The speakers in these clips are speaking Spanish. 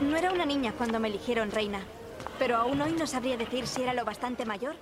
No era una niña cuando me eligieron reina, pero aún hoy no sabría decir si era lo bastante mayor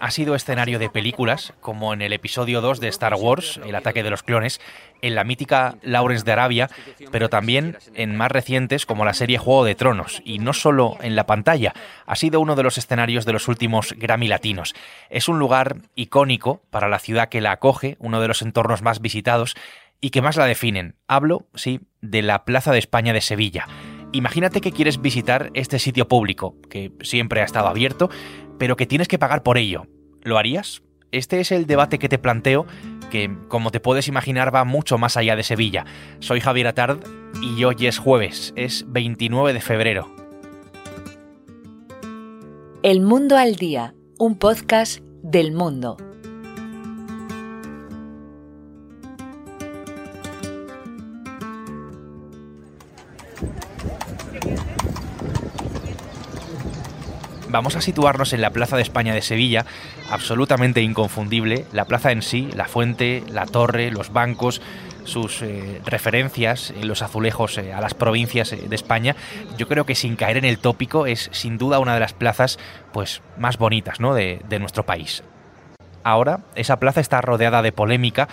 ha sido escenario de películas, como en el episodio 2 de Star Wars, El ataque de los clones, en la mítica Lawrence de Arabia, pero también en más recientes como la serie Juego de Tronos, y no solo en la pantalla, ha sido uno de los escenarios de los últimos Grammy Latinos. Es un lugar icónico para la ciudad que la acoge, uno de los entornos más visitados y que más la definen. Hablo, sí, de la Plaza de España de Sevilla. Imagínate que quieres visitar este sitio público, que siempre ha estado abierto, pero que tienes que pagar por ello. ¿Lo harías? Este es el debate que te planteo, que como te puedes imaginar va mucho más allá de Sevilla. Soy Javier Atard y hoy es jueves, es 29 de febrero. El Mundo al Día, un podcast del mundo. Vamos a situarnos en la Plaza de España de Sevilla, absolutamente inconfundible. La plaza en sí, la fuente, la torre, los bancos, sus eh, referencias en los azulejos eh, a las provincias eh, de España, yo creo que sin caer en el tópico es sin duda una de las plazas pues, más bonitas ¿no? de, de nuestro país. Ahora, esa plaza está rodeada de polémica.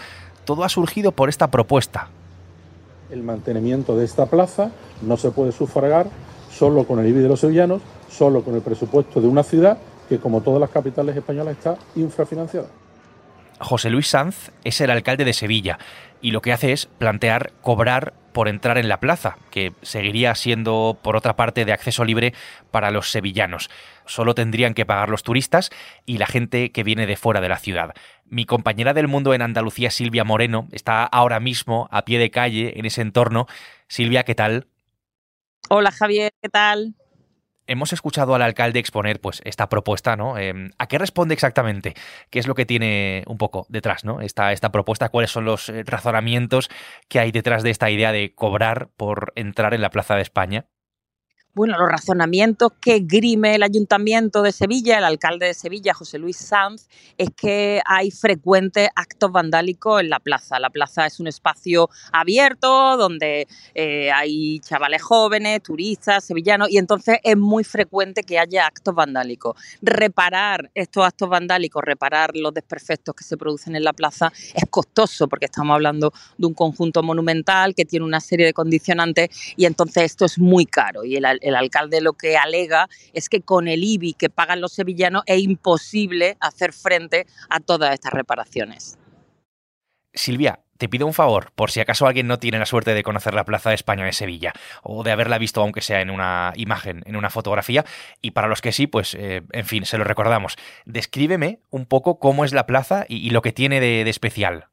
Todo ha surgido por esta propuesta. El mantenimiento de esta plaza no se puede sufragar solo con el IBI de los sevillanos, solo con el presupuesto de una ciudad que, como todas las capitales españolas, está infrafinanciada. José Luis Sanz es el alcalde de Sevilla y lo que hace es plantear cobrar por entrar en la plaza, que seguiría siendo, por otra parte, de acceso libre para los sevillanos. Solo tendrían que pagar los turistas y la gente que viene de fuera de la ciudad. Mi compañera del mundo en Andalucía, Silvia Moreno, está ahora mismo a pie de calle en ese entorno. Silvia, ¿qué tal? Hola Javier, ¿qué tal? Hemos escuchado al alcalde exponer pues esta propuesta, ¿no? Em, ¿A qué responde exactamente? ¿Qué es lo que tiene un poco detrás, ¿no? Esta, esta propuesta, ¿cuáles son los eh, razonamientos que hay detrás de esta idea de cobrar por entrar en la Plaza de España? Bueno, los razonamientos que grime el Ayuntamiento de Sevilla, el alcalde de Sevilla, José Luis Sanz, es que hay frecuentes actos vandálicos en la plaza. La plaza es un espacio abierto donde eh, hay chavales jóvenes, turistas, sevillanos, y entonces es muy frecuente que haya actos vandálicos. Reparar estos actos vandálicos, reparar los desperfectos que se producen en la plaza es costoso porque estamos hablando de un conjunto monumental que tiene una serie de condicionantes y entonces esto es muy caro y el, el alcalde lo que alega es que con el IBI que pagan los sevillanos es imposible hacer frente a todas estas reparaciones. Silvia, te pido un favor, por si acaso alguien no tiene la suerte de conocer la Plaza de España de Sevilla, o de haberla visto aunque sea en una imagen, en una fotografía, y para los que sí, pues, eh, en fin, se lo recordamos. Descríbeme un poco cómo es la plaza y, lo que tiene de especial.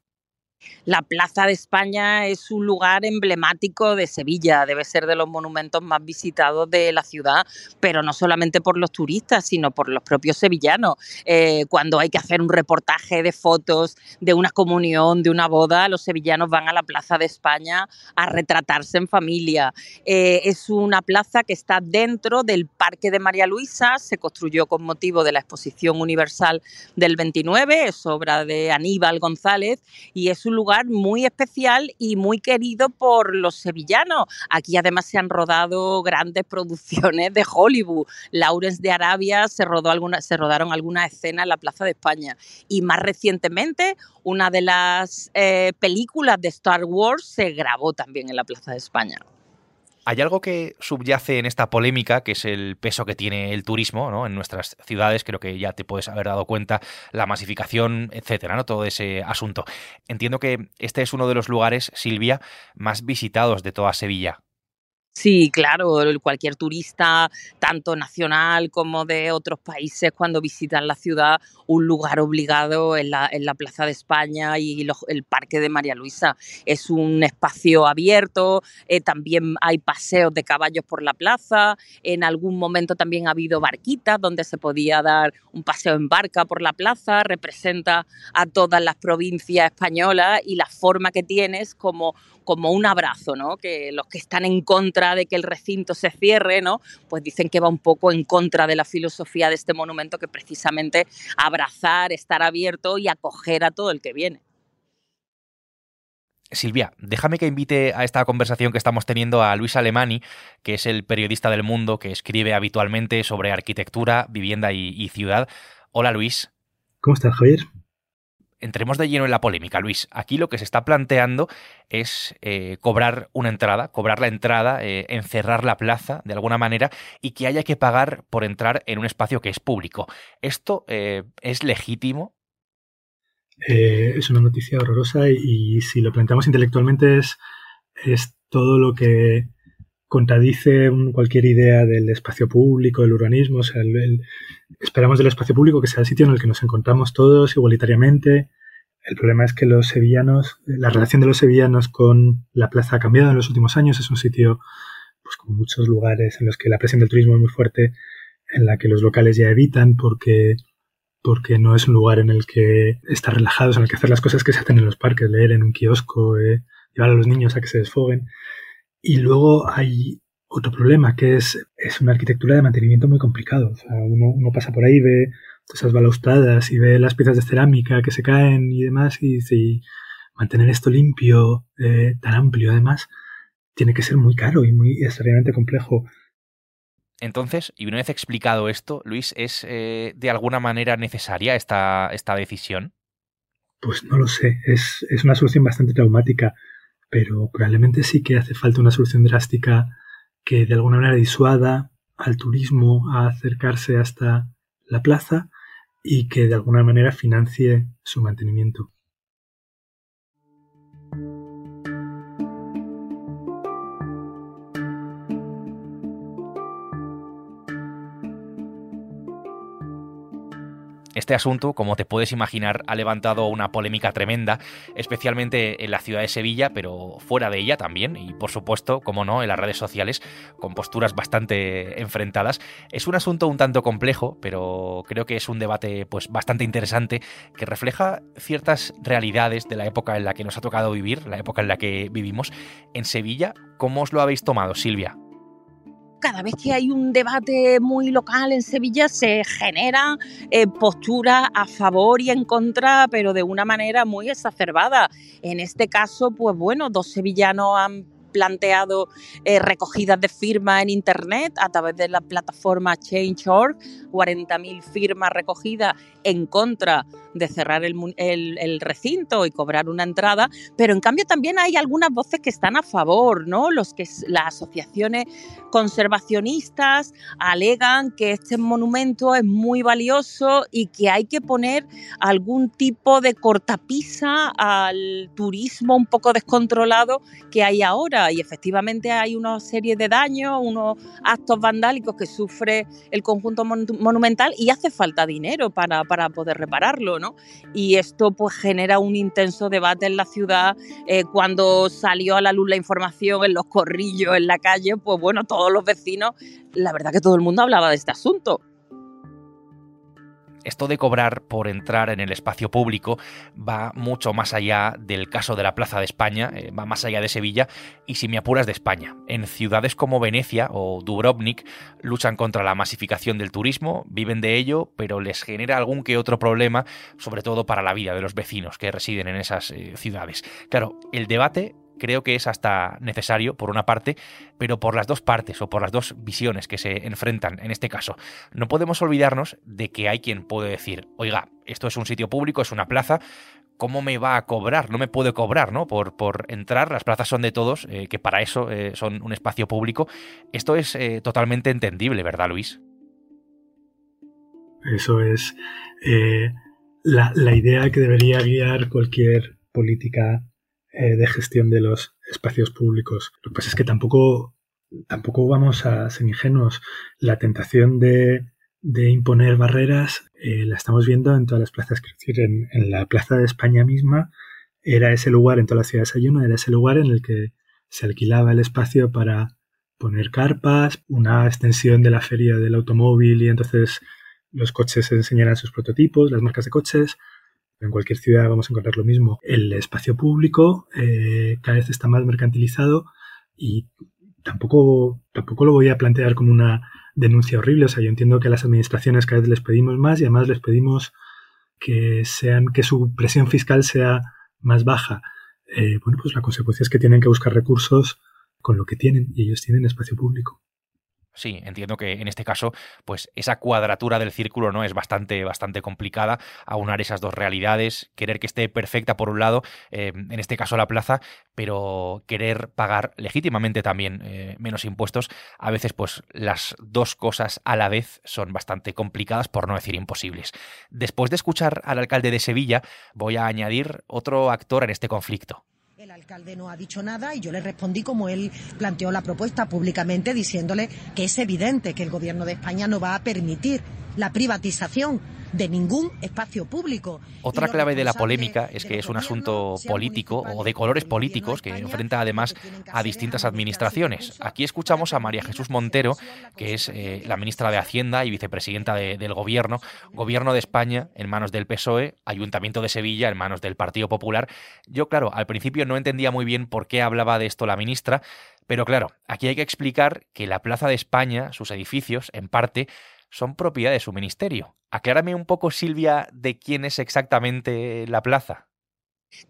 La Plaza de España es un lugar emblemático de Sevilla, debe ser de los monumentos más visitados de la ciudad, pero no solamente por los turistas, sino por los propios sevillanos. Eh, cuando hay que hacer un reportaje de fotos de una comunión, de una boda, los sevillanos van a la Plaza de España a retratarse en familia. Eh, es una plaza que está dentro del Parque de María Luisa, se construyó con motivo de la Exposición Universal del 29, es obra de Aníbal González y es un lugar muy especial y muy querido por los sevillanos. Aquí además se han rodado grandes producciones de Hollywood. Lawrence de Arabia se, rodó alguna, se rodaron algunas escenas en la Plaza de España. Y más recientemente, una de las eh, películas de Star Wars se grabó también en la Plaza de España. Hay algo que subyace en esta polémica, que es el peso que tiene el turismo ¿no? en nuestras ciudades. Creo que ya te puedes haber dado cuenta, la masificación, etcétera, ¿no? todo ese asunto. Entiendo que este es uno de los lugares, Silvia, más visitados de toda Sevilla. Sí, claro, cualquier turista, tanto nacional como de otros países, cuando visitan la ciudad, un lugar obligado en la, Plaza de España y el Parque de María Luisa. Es un espacio abierto, eh, también hay paseos de caballos por la plaza, en algún momento también ha habido barquitas donde se podía dar un paseo en barca por la plaza, representa a todas las provincias españolas y la forma que tienes como como un abrazo, ¿no? Que los que están en contra de que el recinto se cierre, ¿no? Pues dicen que va un poco en contra de la filosofía de este monumento que precisamente abrazar, estar abierto y acoger a todo el que viene. Silvia, déjame que invite a esta conversación que estamos teniendo a Luis Alemani, que es el periodista del mundo que escribe habitualmente sobre arquitectura, vivienda y, ciudad. Hola Luis. ¿Cómo estás, Javier? Entremos de lleno en la polémica, Luis. Aquí lo que se está planteando es eh, cobrar una entrada, cobrar la entrada, eh, encerrar la plaza de alguna manera y que haya que pagar por entrar en un espacio que es público. ¿Esto eh, es legítimo? es una noticia horrorosa y, si lo planteamos intelectualmente es, es todo lo que contradice cualquier idea del espacio público, del urbanismo. O sea, esperamos del espacio público que sea el sitio en el que nos encontramos todos igualitariamente. El problema es que los sevillanos, la relación de los sevillanos con la plaza ha cambiado en los últimos años. Es un sitio, pues como muchos lugares en los que la presión del turismo es muy fuerte, en la que los locales ya evitan porque porque no es un lugar en el que estar relajados, en el que hacer las cosas que se hacen en los parques, leer en un kiosco, eh, llevar a los niños a que se desfoguen. Y luego hay otro problema, que es, es una arquitectura de mantenimiento muy complicado. O sea, uno, uno pasa por ahí, ve esas balaustradas y ve las piezas de cerámica que se caen y demás, y mantener esto limpio, eh, tan amplio además, tiene que ser muy caro y muy extremadamente complejo. Entonces, y una vez explicado esto, Luis, ¿es eh, de alguna manera necesaria esta, esta decisión? Pues no lo sé, es, es una solución bastante traumática pero probablemente sí que hace falta una solución drástica que de alguna manera disuada al turismo a acercarse hasta la plaza y que de alguna manera financie su mantenimiento. Este asunto, como te puedes imaginar, ha levantado una polémica tremenda, especialmente en la ciudad de Sevilla, pero fuera de ella también, y por supuesto, como no, en las redes sociales, con posturas bastante enfrentadas. Es un asunto un tanto complejo, pero creo que es un debate pues bastante interesante que refleja ciertas realidades de la época en la que nos ha tocado vivir, la época en la que vivimos. En Sevilla, ¿cómo os lo habéis tomado, Silvia? Cada vez que hay un debate muy local en Sevilla se genera eh, postura a favor y en contra, pero de una manera muy exacerbada. En este caso, pues bueno, dos sevillanos han planteado eh, recogidas de firmas en Internet a través de la plataforma Change.org, 40.000 firmas recogidas en contra de cerrar el, recinto y cobrar una entrada, pero en cambio también hay algunas voces que están a favor, ¿no? Los que las asociaciones conservacionistas alegan que este monumento es muy valioso y que hay que poner algún tipo de cortapisa al turismo un poco descontrolado que hay ahora y efectivamente hay una serie de daños, unos actos vandálicos que sufre el conjunto monumental y hace falta dinero para, para poder repararlo, ¿no? Y esto pues genera un intenso debate en la ciudad. Eh, cuando salió a la luz la información en los corrillos, en la calle, pues bueno, todos los vecinos, la verdad que todo el mundo hablaba de este asunto esto de cobrar por entrar en el espacio público va mucho más allá del caso de la Plaza de España, eh, va más allá de Sevilla y si me apuras de España. En ciudades como Venecia o Dubrovnik luchan contra la masificación del turismo, viven de ello, pero les genera algún que otro problema, sobre todo para la vida de los vecinos que residen en esas eh, ciudades. Claro, el debate creo que es hasta necesario, por una parte, pero por las dos partes o por las dos visiones que se enfrentan en este caso. No podemos olvidarnos de que hay quien puede decir, oiga, esto es un sitio público, es una plaza, ¿cómo me va a cobrar? No me puede cobrar, ¿no? Por, por entrar, las plazas son de todos, eh, que para eso eh, son un espacio público. Esto es eh, totalmente entendible, ¿verdad, Luis? Eso es la, la idea que debería guiar cualquier política eh, de gestión de los espacios públicos. Lo que pasa es que tampoco, tampoco vamos a ser ingenuos. La tentación de, de imponer barreras eh, la estamos viendo en todas las plazas. decir, en, la Plaza de España misma era ese lugar, en toda la ciudad de Sayona, era ese lugar en el que se alquilaba el espacio para poner carpas, una extensión de la feria del automóvil y entonces los coches se enseñaran sus prototipos, las marcas de coches, en cualquier ciudad vamos a encontrar lo mismo. El espacio público eh, cada vez está más mercantilizado y tampoco, tampoco lo voy a plantear como una denuncia horrible. O sea, yo entiendo que a las administraciones cada vez les pedimos más y además les pedimos que sean, que su presión fiscal sea más baja. eh, bueno, pues la consecuencia es que tienen que buscar recursos con lo que tienen y ellos tienen espacio público. Sí, entiendo que en este caso, pues esa cuadratura del círculo no es bastante, bastante complicada, aunar esas dos realidades, querer que esté perfecta por un lado, eh, en este caso la plaza, pero querer pagar legítimamente también eh, menos impuestos, a veces pues las dos cosas a la vez son bastante complicadas, por no decir imposibles. Después de escuchar al alcalde de Sevilla, voy a añadir otro actor en este conflicto. Alcalde no ha dicho nada y yo le respondí como él planteó la propuesta públicamente diciéndole que es evidente que el gobierno de España no va a permitir la privatización de ningún espacio público. Otra clave de la polémica es que es un asunto político o de colores políticos que enfrenta además a distintas administraciones. Aquí escuchamos a María Jesús Montero, que es eh, la ministra de Hacienda y vicepresidenta del Gobierno, Gobierno de España en manos del PSOE, Ayuntamiento de Sevilla en manos del Partido Popular. Yo, claro, al principio no entendía muy bien por qué hablaba de esto la ministra, pero claro, aquí hay que explicar que la Plaza de España, sus edificios, en parte, son propiedad de su ministerio. Aclárame un poco, Silvia, de quién es exactamente la plaza.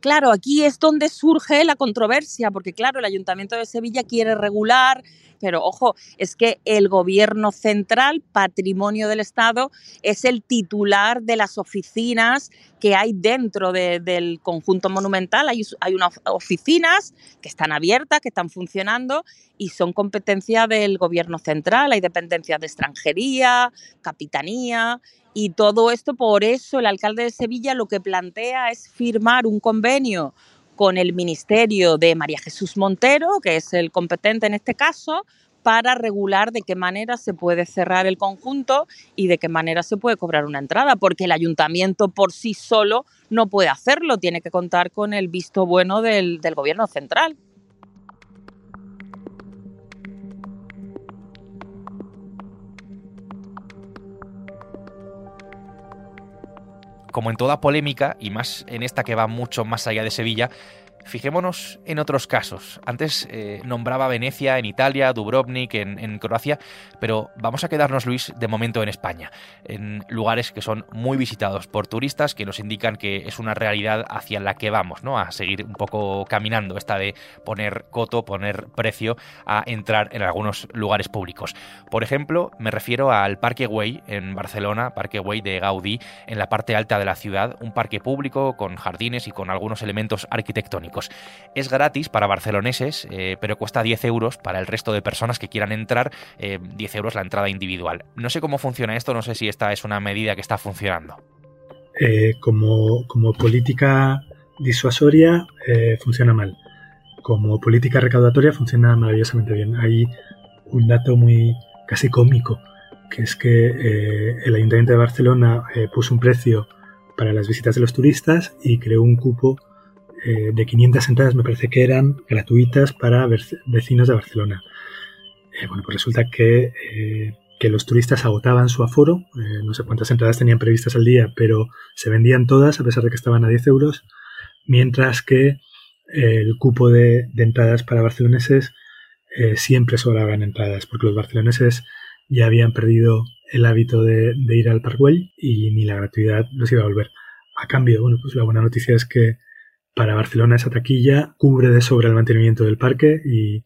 Claro, aquí es donde surge la controversia, porque claro, el Ayuntamiento de Sevilla quiere regular, pero ojo, es que el gobierno central, patrimonio del Estado, es el titular de las oficinas que hay dentro del conjunto monumental. Hay, hay unas oficinas que están abiertas, que están funcionando y son competencia del gobierno central. Hay dependencias de extranjería, capitanía y todo esto, por eso el alcalde de Sevilla lo que plantea es firmar un convenio con el Ministerio de María Jesús Montero, que es el competente en este caso, para regular de qué manera se puede cerrar el conjunto y de qué manera se puede cobrar una entrada, porque el ayuntamiento por sí solo no puede hacerlo, tiene que contar con el visto bueno del, gobierno central. Como en toda polémica, y más en esta que va mucho más allá de Sevilla, Fijémonos en otros casos. Antes eh, nombraba Venecia en Italia, Dubrovnik en, Croacia, pero vamos a quedarnos, Luis, de momento en España, en lugares que son muy visitados por turistas, que nos indican que es una realidad hacia la que vamos, ¿no? A seguir un poco caminando, esta de poner coto, poner precio a entrar en algunos lugares públicos. Por ejemplo, me refiero al Parque Güell en Barcelona, Parque Güell de Gaudí, en la parte alta de la ciudad, un parque público con jardines y con algunos elementos arquitectónicos. Es gratis para barceloneses, eh, pero cuesta 10 euros para el resto de personas que quieran entrar, 10 eh, euros la entrada individual. No sé cómo funciona esto, no sé si esta es una medida que está funcionando. Eh, como, como, política disuasoria funciona mal. Como política recaudatoria funciona maravillosamente bien. Hay un dato muy casi cómico, que es que el Ayuntamiento de Barcelona puso un precio para las visitas de los turistas y creó un cupo eh, de 500 entradas me parece que eran gratuitas para vecinos de Barcelona. Eh, bueno, pues resulta que, eh, que, los turistas agotaban su aforo, no sé cuántas entradas tenían previstas al día, pero se vendían todas a pesar de que estaban a 10 euros, mientras que el cupo de, entradas para barceloneses siempre sobraban entradas, porque los barceloneses ya habían perdido el hábito de, ir al Parkwell y ni la gratuidad los iba a volver. A cambio, bueno, pues la buena noticia es que para Barcelona esa taquilla cubre de sobra el mantenimiento del parque y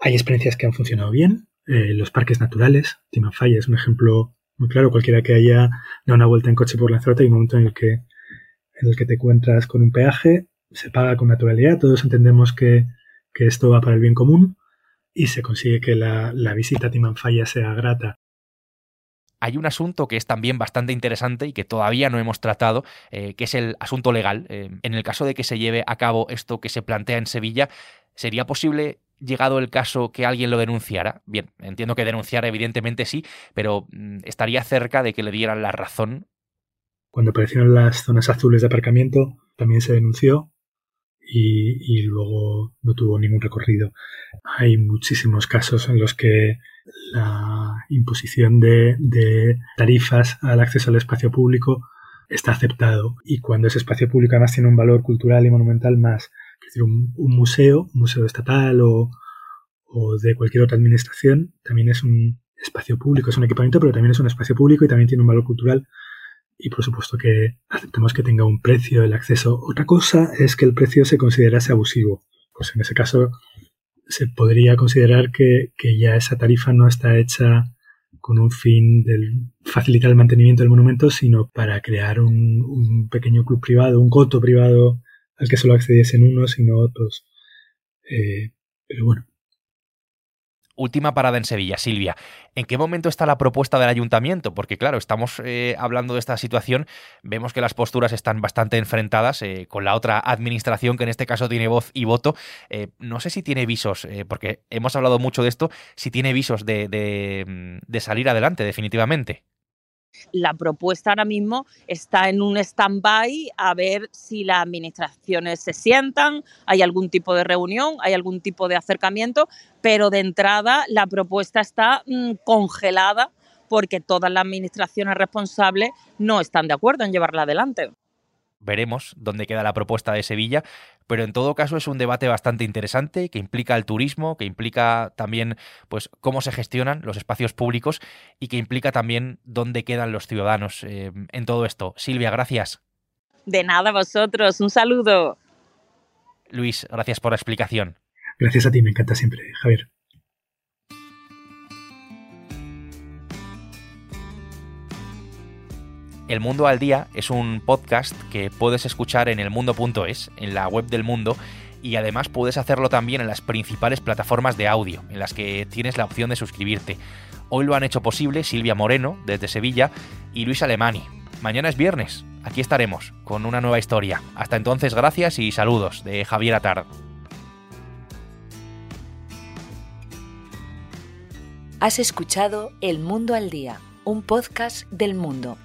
hay experiencias que han funcionado bien. Eh, los parques naturales, Timanfaya es un ejemplo muy claro. Cualquiera que haya dado una vuelta en coche por Lanzarote hay un momento en el que en el que te encuentras con un peaje, se paga con naturalidad, todos entendemos que, esto va para el bien común y se consigue que la, la visita a Timanfaya sea grata hay un asunto que es también bastante interesante y que todavía no hemos tratado, eh, que es el asunto legal. Eh, en el caso de que se lleve a cabo esto que se plantea en Sevilla, ¿sería posible, llegado el caso, que alguien lo denunciara? Bien, entiendo que denunciar evidentemente sí, pero mm, ¿estaría cerca de que le dieran la razón? Cuando aparecieron las zonas azules de aparcamiento, también se denunció y, luego no tuvo ningún recorrido. Hay muchísimos casos en los que la imposición de, tarifas al acceso al espacio público está aceptado y cuando ese espacio público además tiene un valor cultural y monumental más, es decir, un, museo, un museo estatal o, o, de cualquier otra administración, también es un espacio público, es un equipamiento, pero también es un espacio público y también tiene un valor cultural y por supuesto que aceptamos que tenga un precio el acceso. Otra cosa es que el precio se considerase abusivo. Pues en ese caso se podría considerar que, ya esa tarifa no está hecha con un fin de facilitar el mantenimiento del monumento, sino para crear un, pequeño club privado, un coto privado al que solo accediesen unos y no otros. Eh, pero bueno, Última parada en Sevilla, Silvia. ¿En qué momento está la propuesta del ayuntamiento? Porque claro, estamos eh, hablando de esta situación, vemos que las posturas están bastante enfrentadas eh, con la otra administración que en este caso tiene voz y voto. Eh, no sé si tiene visos, porque hemos hablado mucho de esto, si tiene visos de, de salir adelante definitivamente. La propuesta ahora mismo está en un stand-by a ver si las administraciones se sientan, hay algún tipo de reunión, hay algún tipo de acercamiento, pero de entrada la propuesta está mm, congelada porque todas las administraciones responsables no están de acuerdo en llevarla adelante veremos dónde queda la propuesta de Sevilla, pero en todo caso es un debate bastante interesante que implica el turismo, que implica también pues cómo se gestionan los espacios públicos y que implica también dónde quedan los ciudadanos eh, en todo esto. Silvia, gracias. De nada vosotros, un saludo. Luis, gracias por la explicación. Gracias a ti, me encanta siempre, Javier. El Mundo al Día es un podcast que puedes escuchar en elmundo.es, en la web del mundo, y además puedes hacerlo también en las principales plataformas de audio, en las que tienes la opción de suscribirte. Hoy lo han hecho posible Silvia Moreno, desde Sevilla, y Luis Alemani. Mañana es viernes, aquí estaremos, con una nueva historia. Hasta entonces, gracias y saludos de Javier Atard. Has escuchado El Mundo al Día, un podcast del mundo